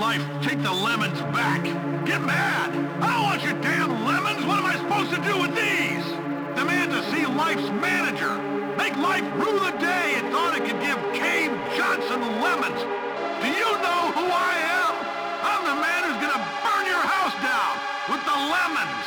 life, take the lemons back. Get mad. I don't want your damn lemons. What am I supposed to do with these? Demand to see life's manager. Make life rue the day it thought it could give Cave Johnson lemons. Do you know who I am? I'm the man who's gonna burn your house down with the lemons.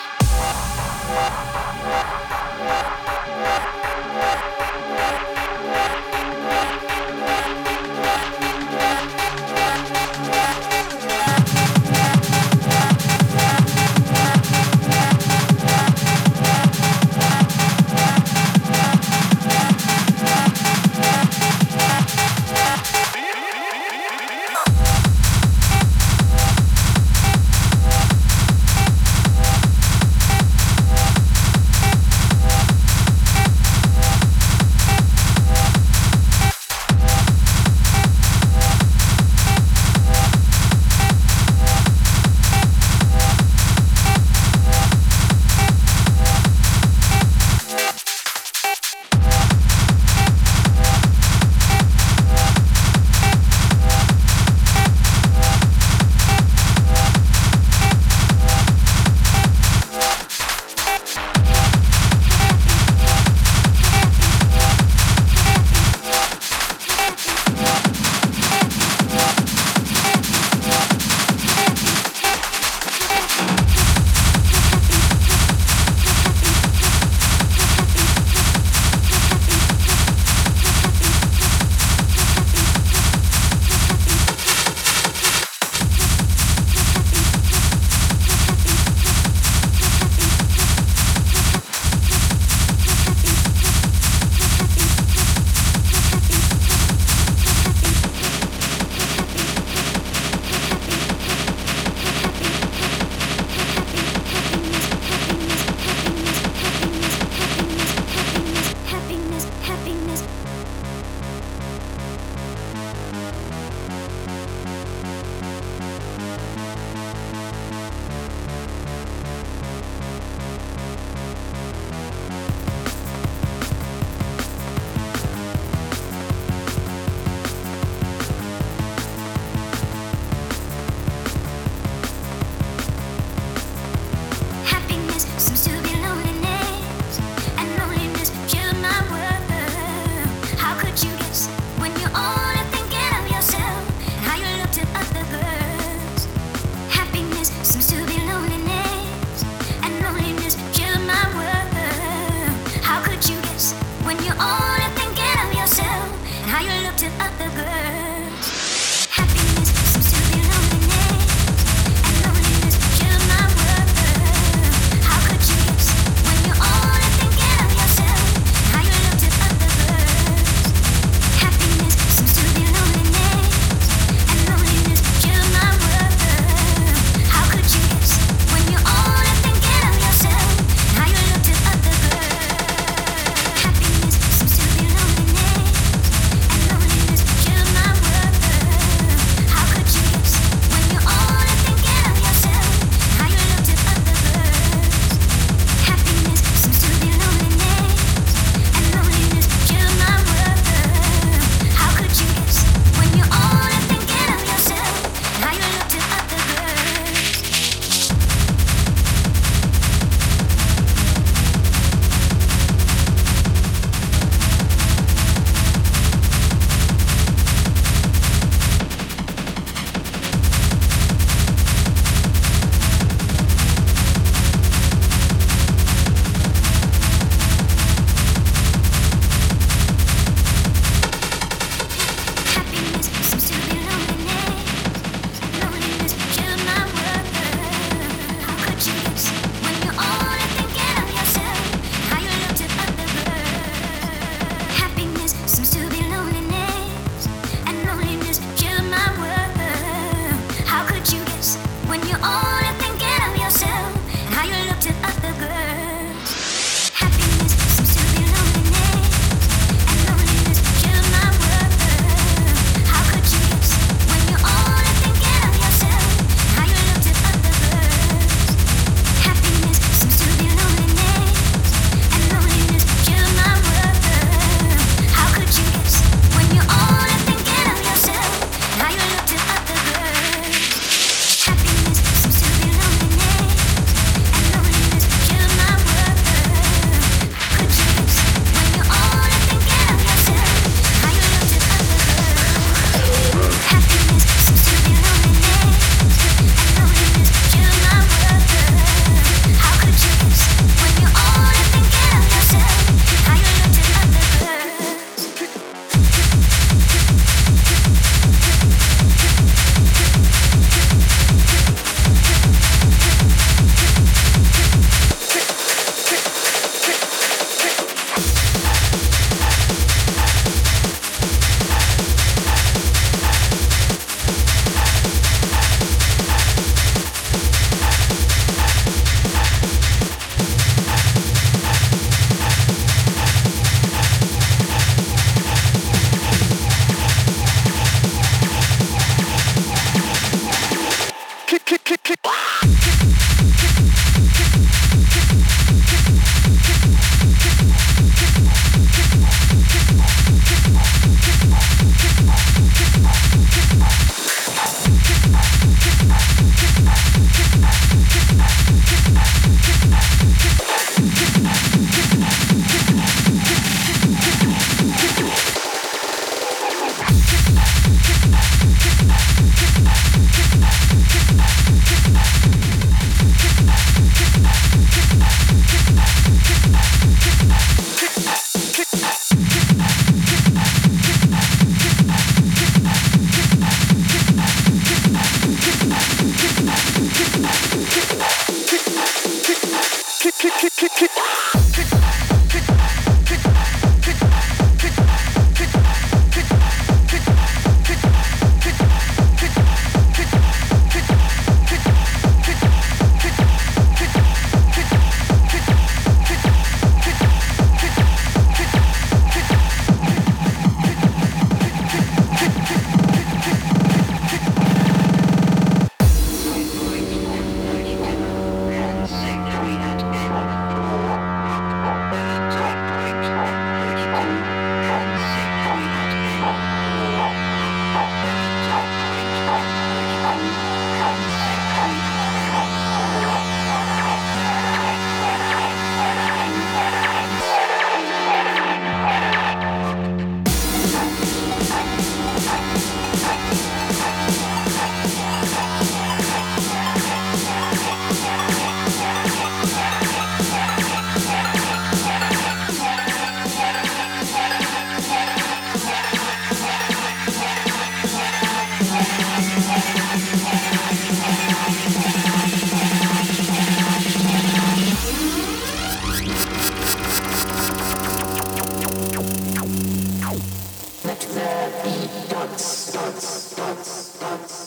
Let me dance, dance, dance, dance.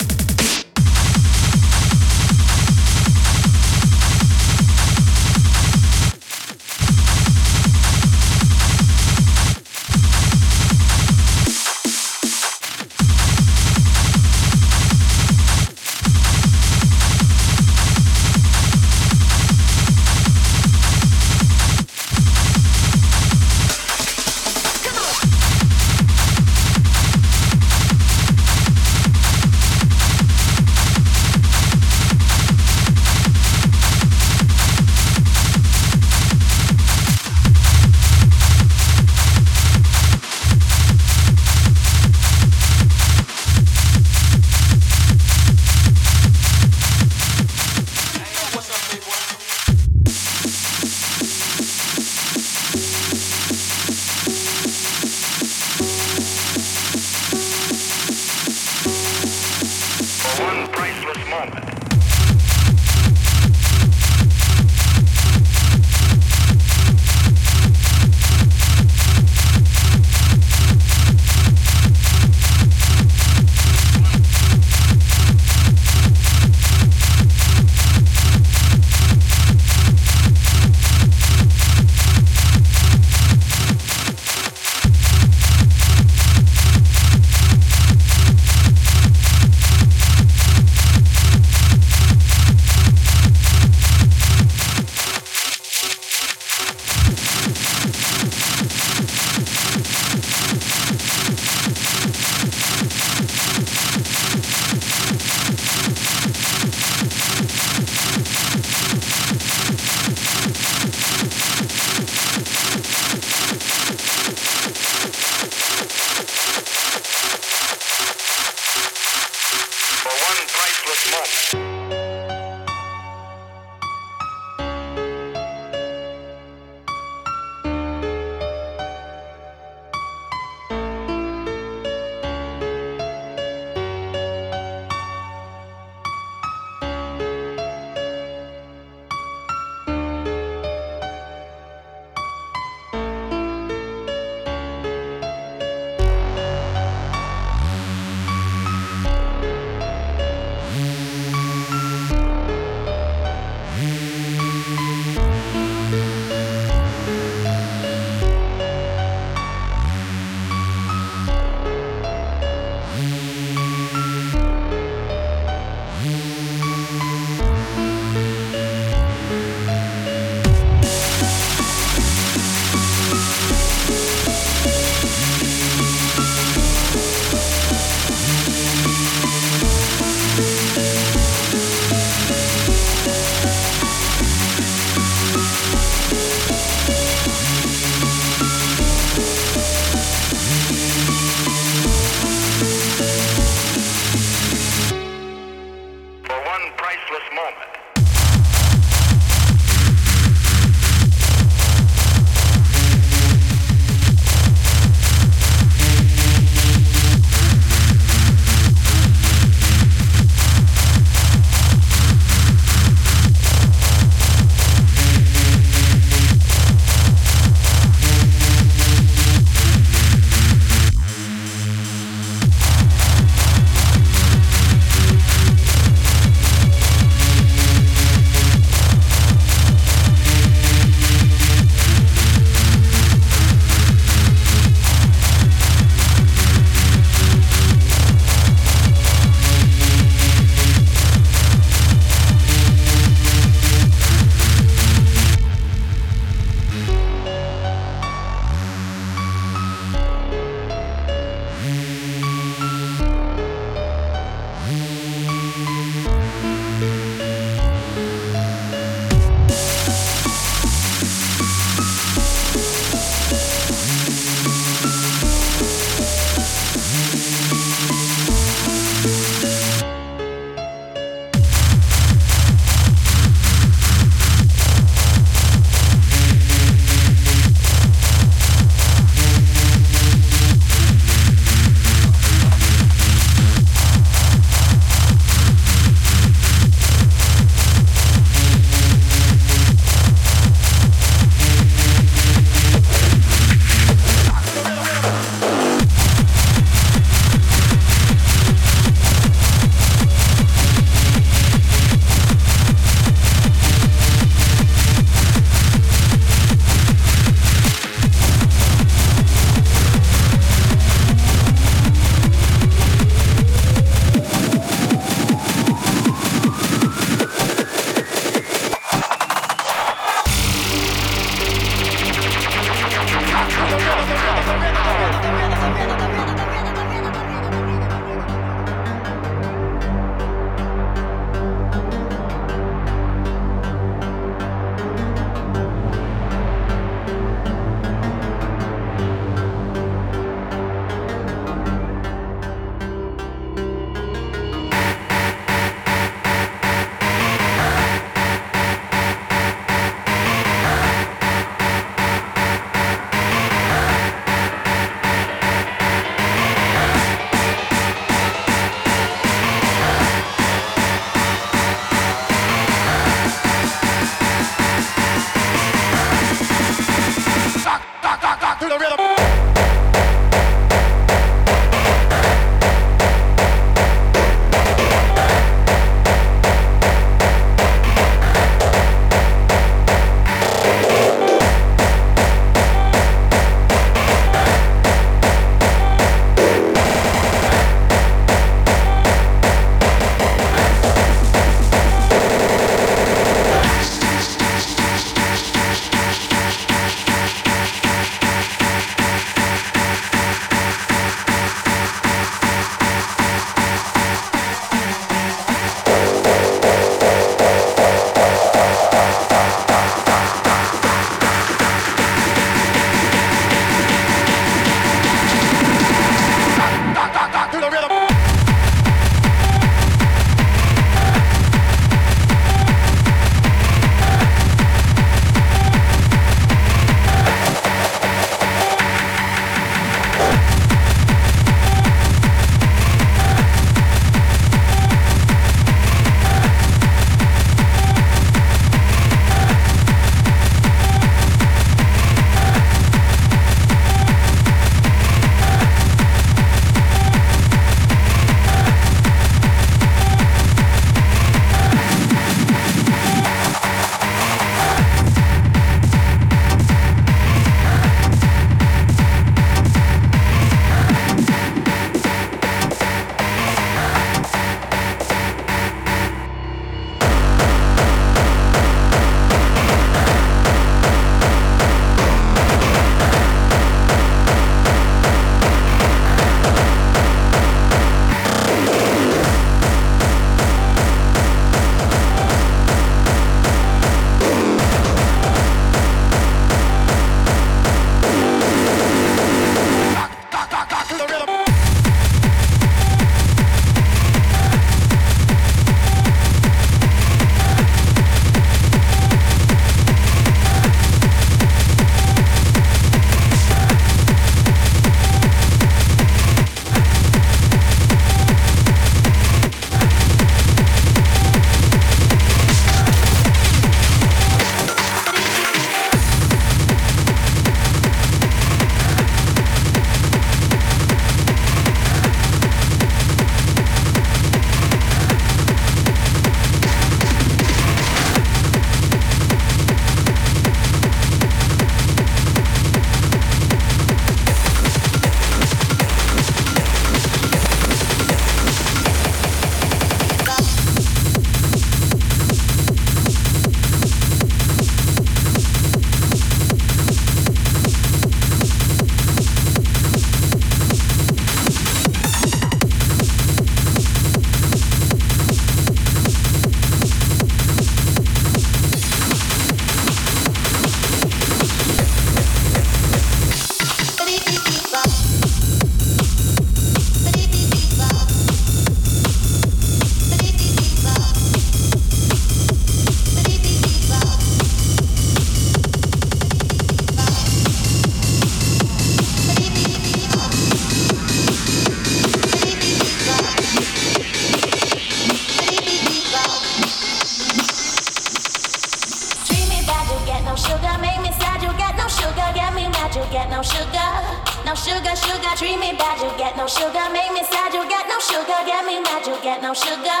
get me mad, you get no sugar.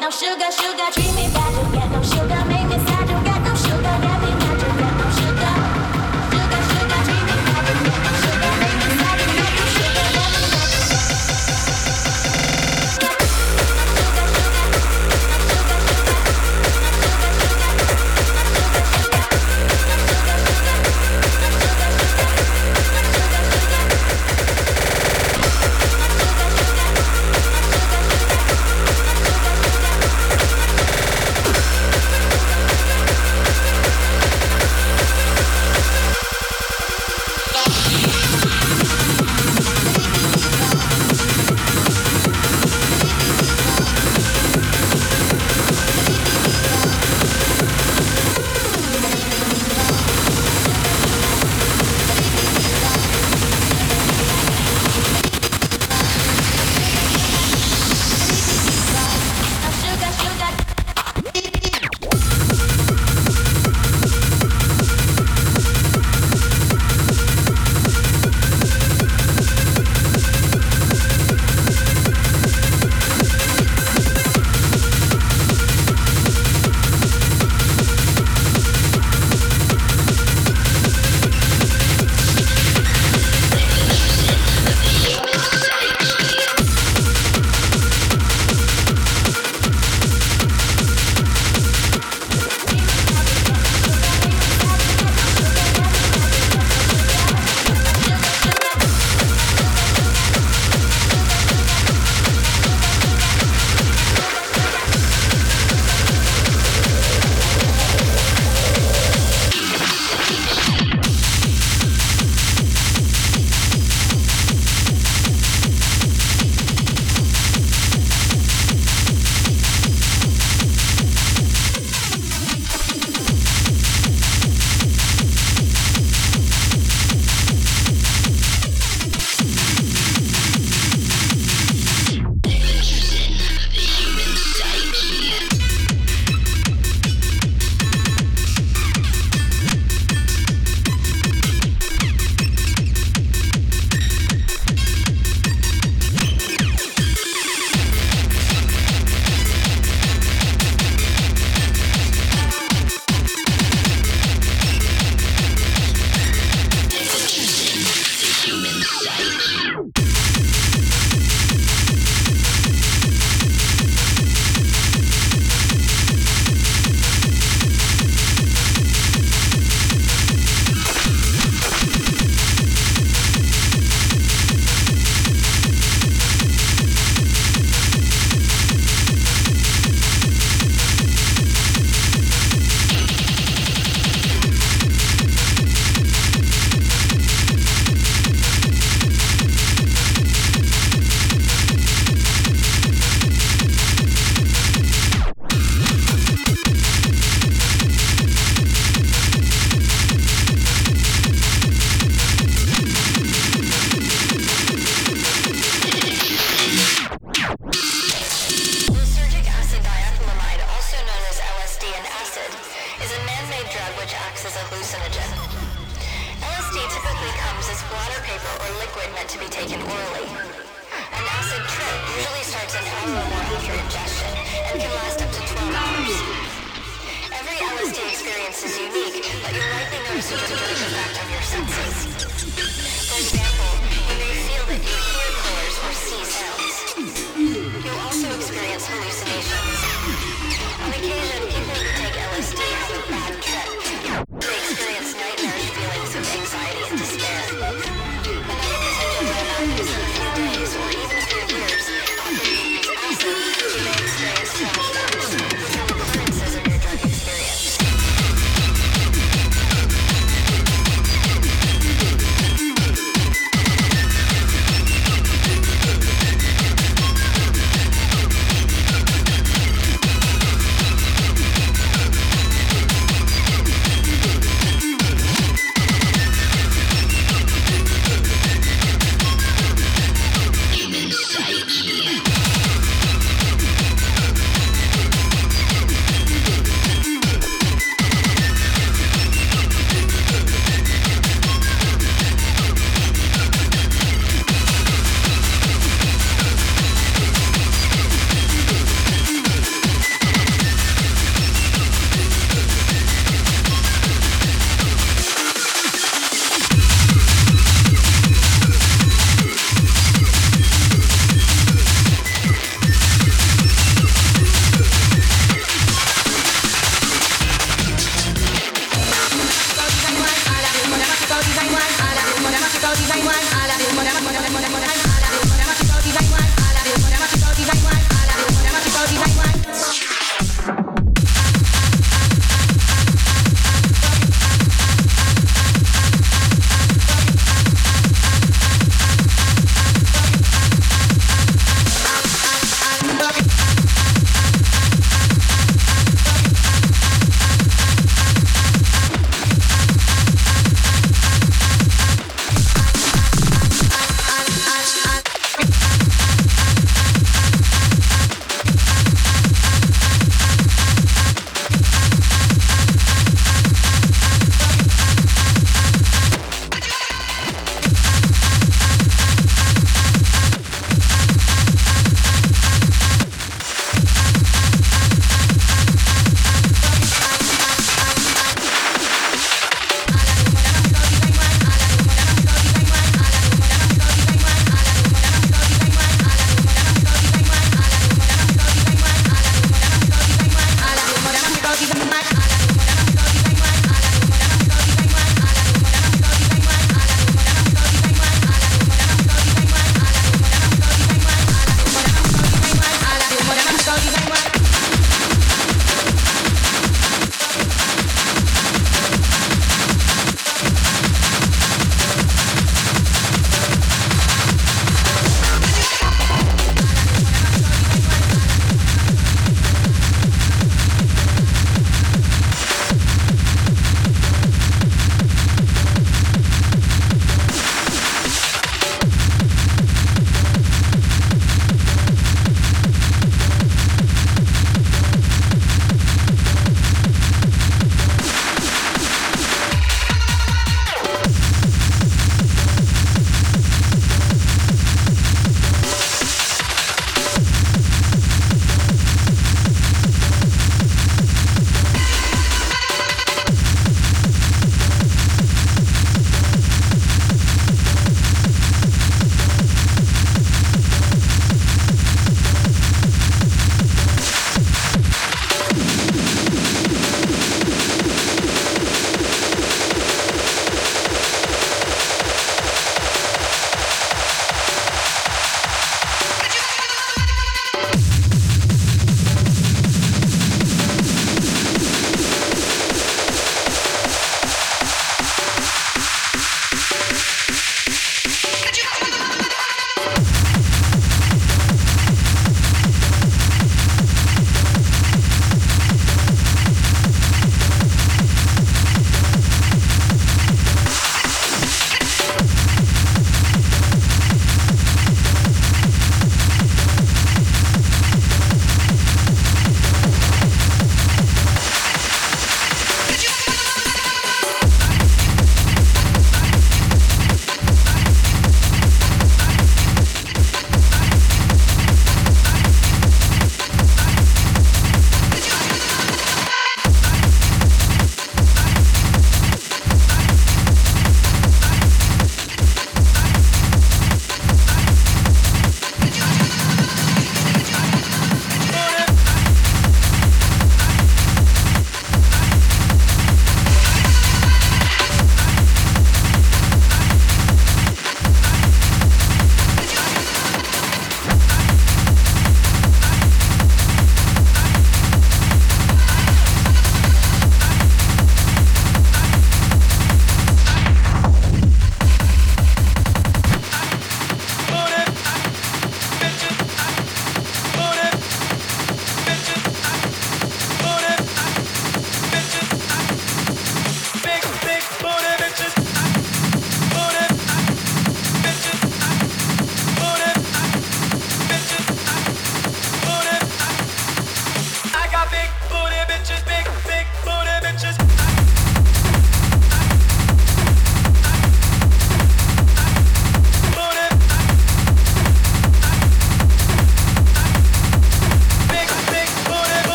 No sugar, sugar, treat me bad, you get no sugar.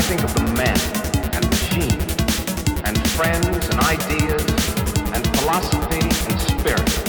Think of the men and machines and friends and ideas and philosophy and spirit.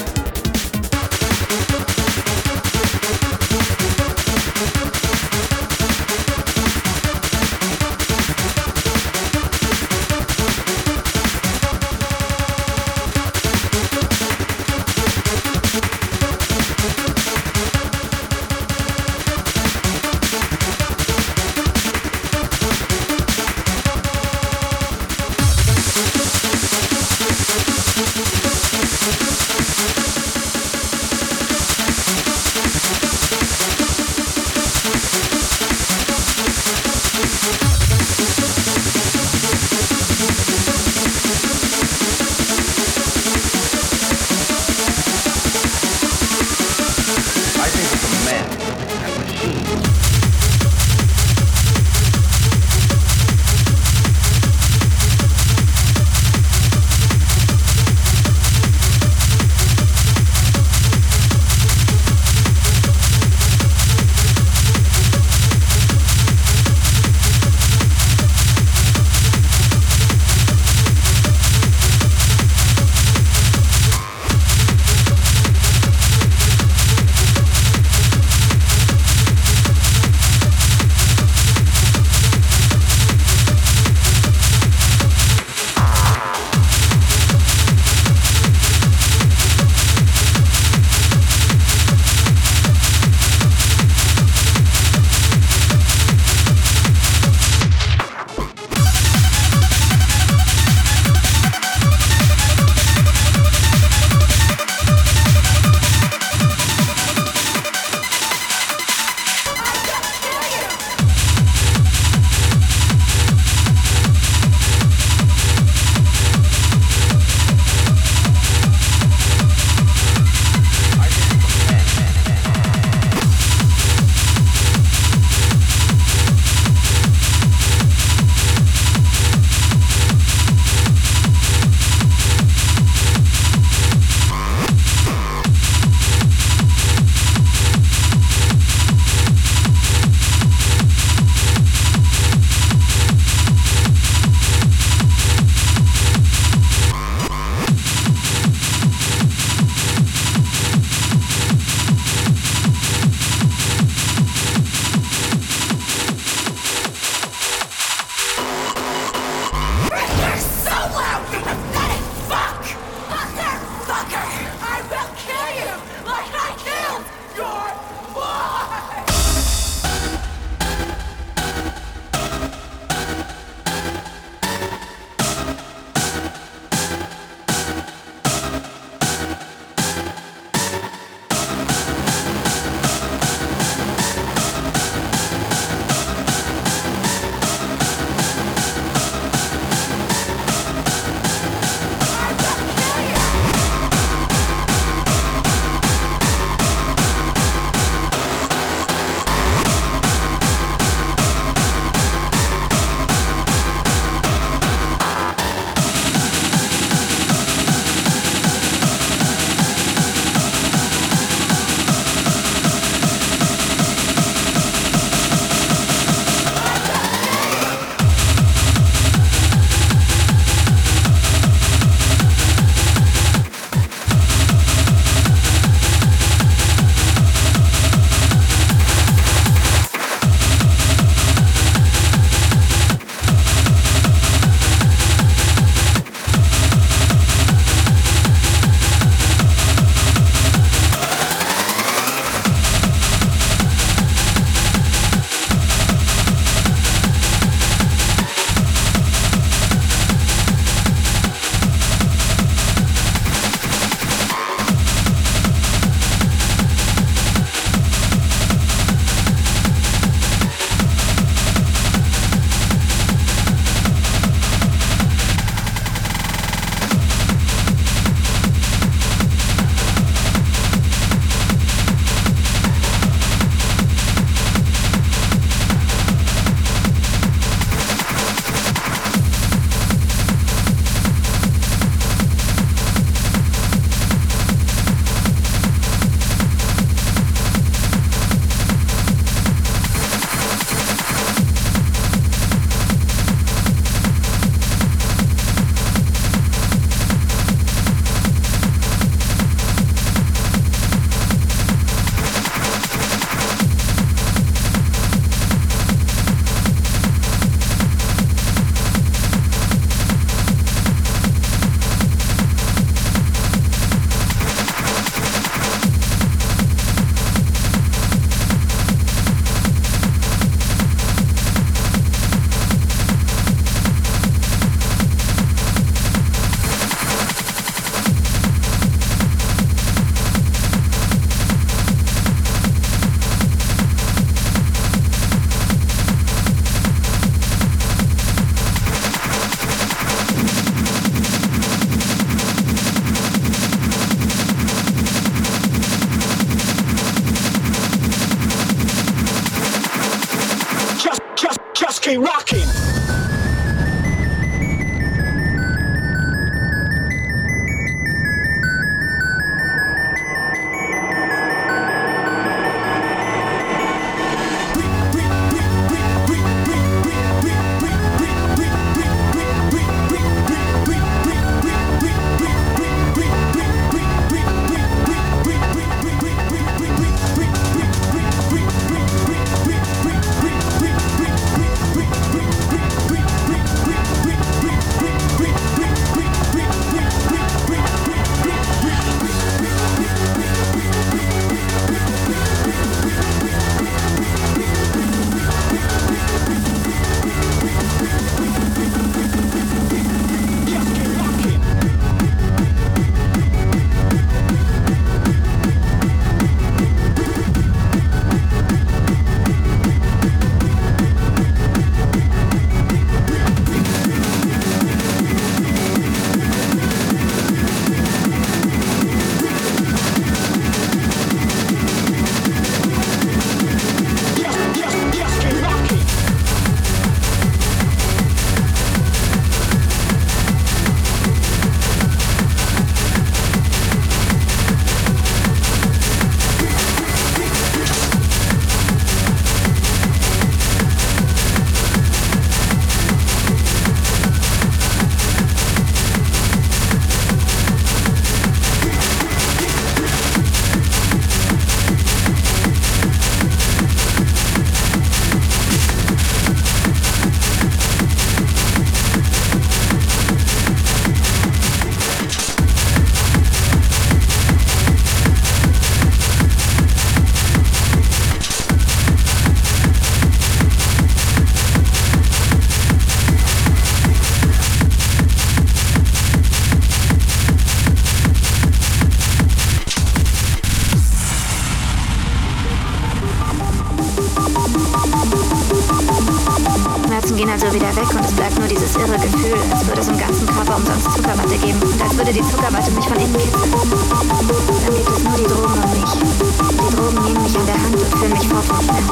Also wieder weg und es bleibt nur dieses irre Gefühl, als würde es im ganzen Körper umsonst Zuckerwatte geben und als würde die Zuckerwatte mich von innen kitzeln. Dann gibt es nur die Drogen und mich. Die Drogen nehmen mich an der Hand und führen mich fort vom Schmerz.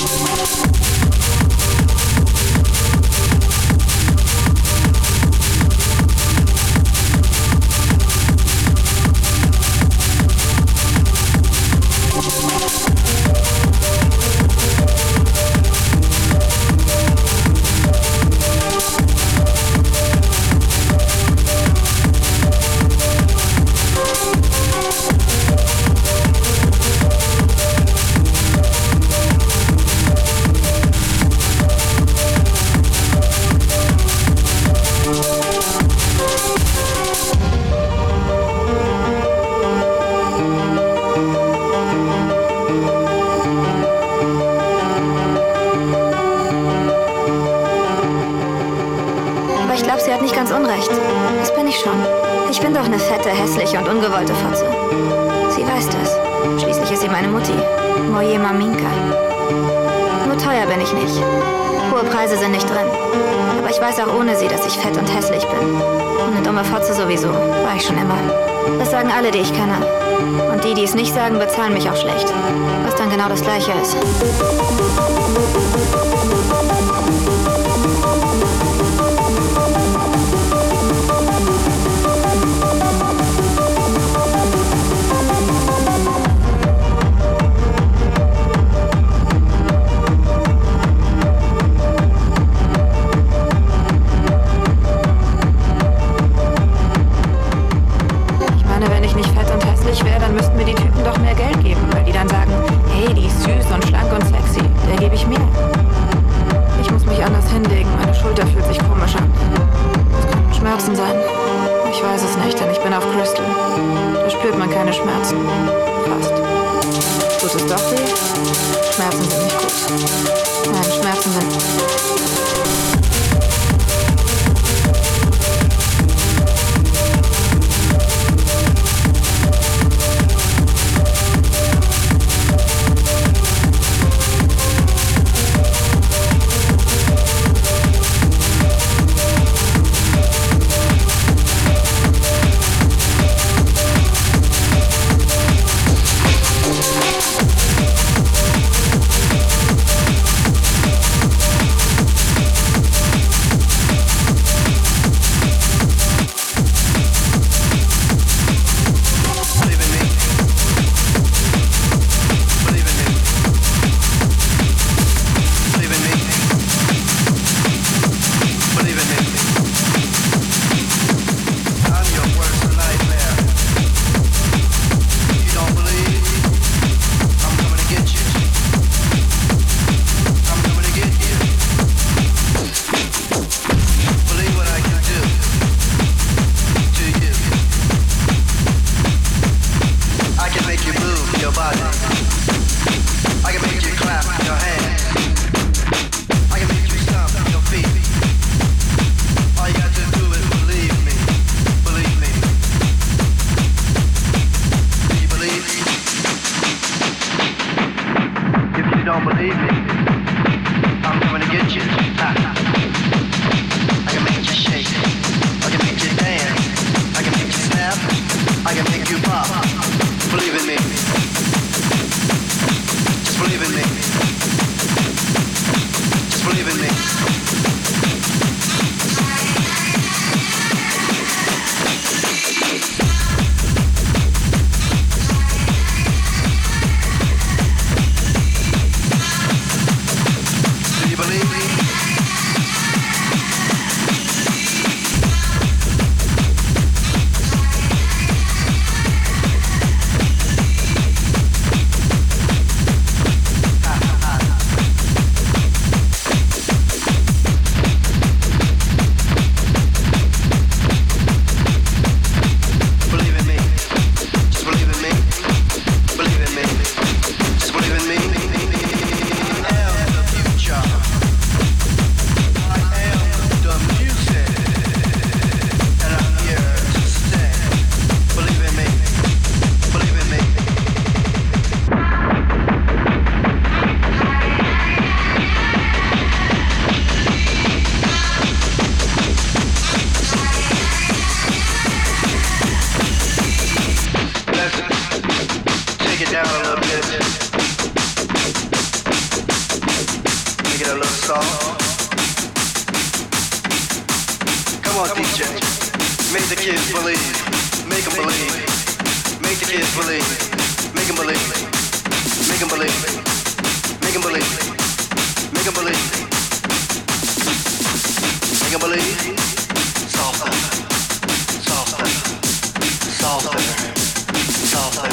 Aber Alle, die ich kenne. Und die, die es nicht sagen, bezahlen mich auch schlecht. Was dann genau das gleiche ist. Make the kids believe. Make them believe. Make the kids believe. Make them believe. Make them believe. Make them believe. Make them believe. Make them believe. Softer. Softer. Softer. Softer.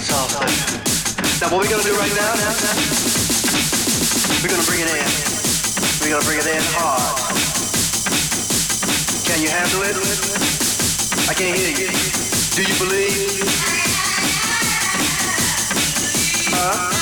Softer. Now what we're gonna do right now, we're gonna bring it in. We're gonna bring it in hard. Can you handle it? I can't hear you. Do you believe? Huh?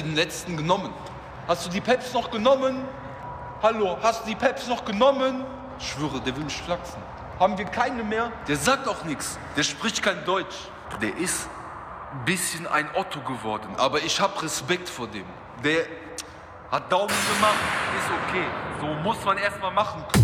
Den letzten genommen? Hast du die Peps noch genommen? Hallo, hast du die Peps noch genommen? Ich schwöre, der will mich flachsen. Haben wir keine mehr? Der sagt auch nichts. Der spricht kein Deutsch. Der ist ein bisschen ein Otto geworden. Aber ich habe Respekt vor dem. Der hat Daumen gemacht. Ist okay. So muss man erstmal machen. Da.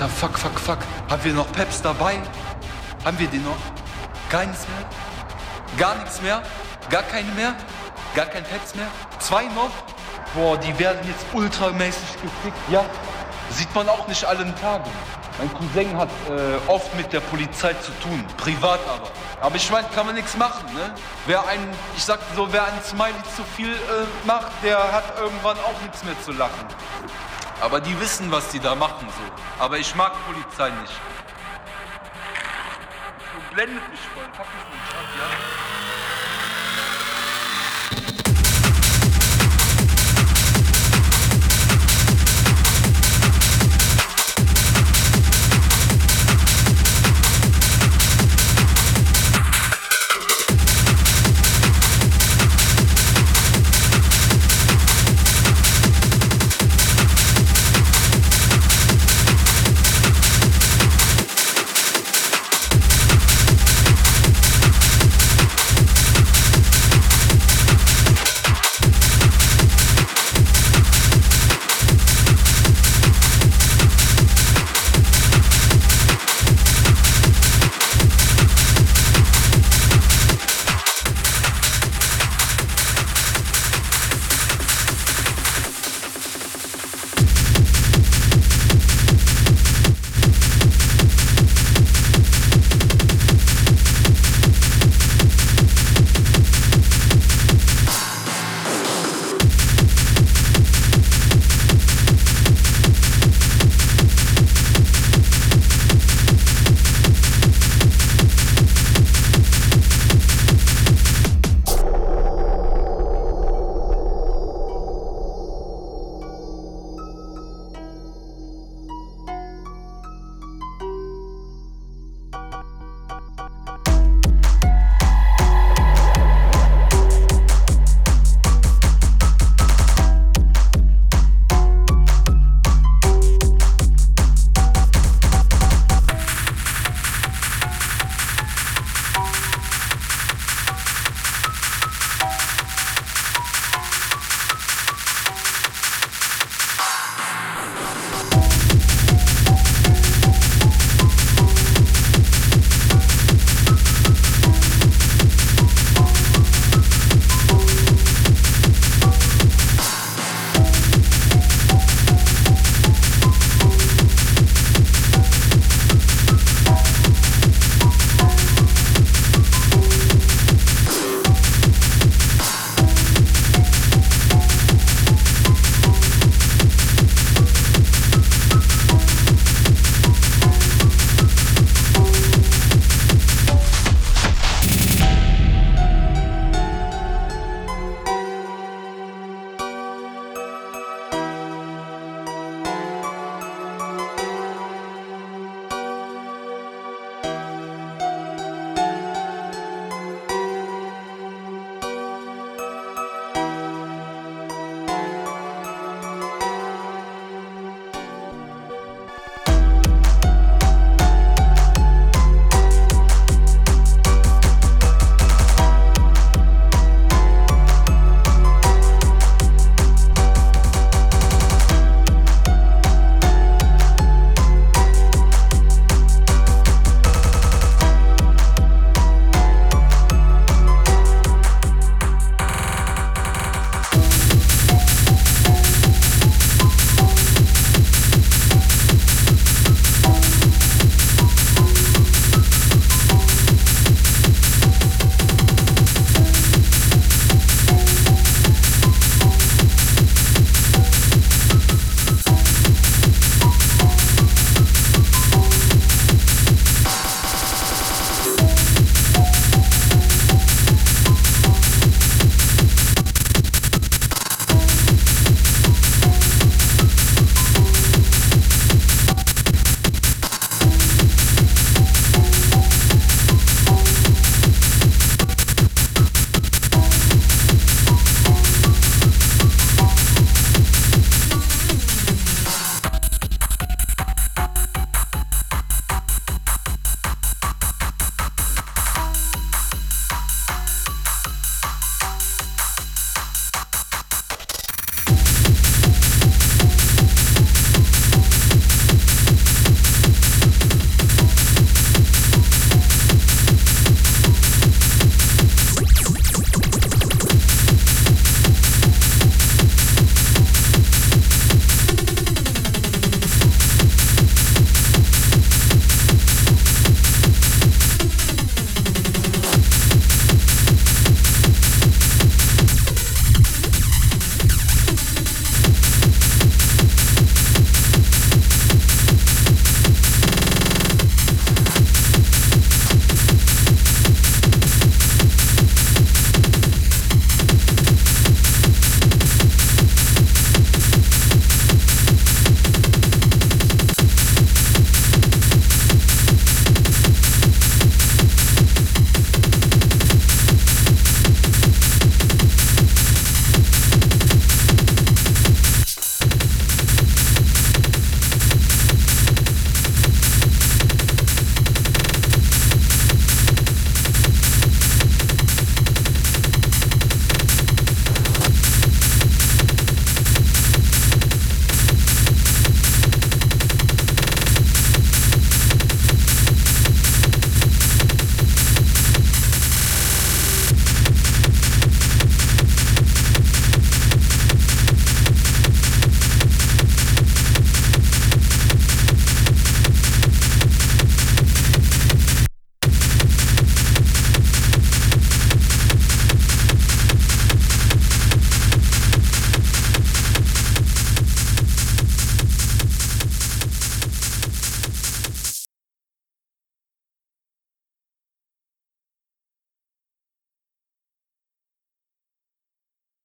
Alter. Fuck, fuck, fuck. Haben wir noch Peps dabei? Haben wir den noch? Keins mehr? Gar nichts mehr? Gar keine mehr? Gar kein Peps mehr? Zwei noch? Boah, die werden jetzt ultramäßig gefickt. Ja, sieht man auch nicht allen Tagen. Mein Cousin hat äh, oft mit der Polizei zu tun, privat aber. Aber ich meine, kann man nichts machen, ne? Wer ein, ich sag so, wer ein Smiley zu viel äh, macht, der hat irgendwann auch nichts mehr zu lachen. Aber die wissen, was die da machen so. Aber ich mag Polizei nicht. Du Blendet mich voll, fuck mich nicht ab, ja?